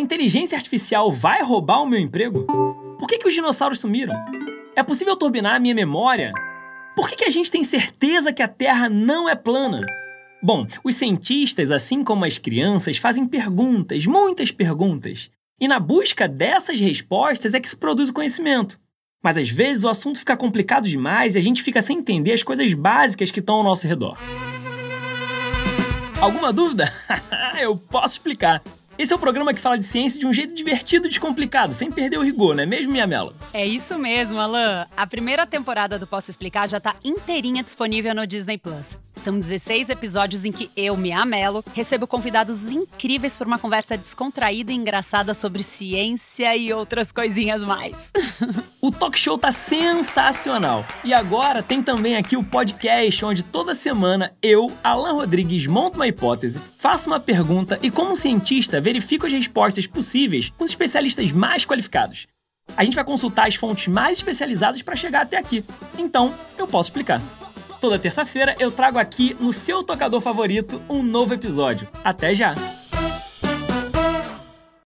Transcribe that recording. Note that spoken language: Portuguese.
inteligência artificial vai roubar o meu emprego? Por que, que os dinossauros sumiram? É possível turbinar a minha memória? Por que, que a gente tem certeza que a Terra não é plana? Bom, os cientistas, assim como as crianças, fazem perguntas, muitas perguntas. E na busca dessas respostas é que se produz o conhecimento. Mas às vezes o assunto fica complicado demais e a gente fica sem entender as coisas básicas que estão ao nosso redor. Alguma dúvida? Eu posso explicar. Esse é o programa que fala de ciência de um jeito divertido e descomplicado, sem perder o rigor, não é mesmo, minha Mela? É isso mesmo, Alan. A primeira temporada do Posso Explicar já tá inteirinha disponível no Disney Plus. São 16 episódios em que eu, Mia Mello, recebo convidados incríveis para uma conversa descontraída e engraçada sobre ciência e outras coisinhas mais. o talk show tá sensacional. E agora tem também aqui o podcast, onde toda semana eu, Alan Rodrigues, monto uma hipótese, faço uma pergunta e, como cientista, verifico as respostas possíveis com os especialistas mais qualificados. A gente vai consultar as fontes mais especializadas para chegar até aqui. Então, eu posso explicar. Toda terça-feira eu trago aqui no seu tocador favorito um novo episódio. Até já!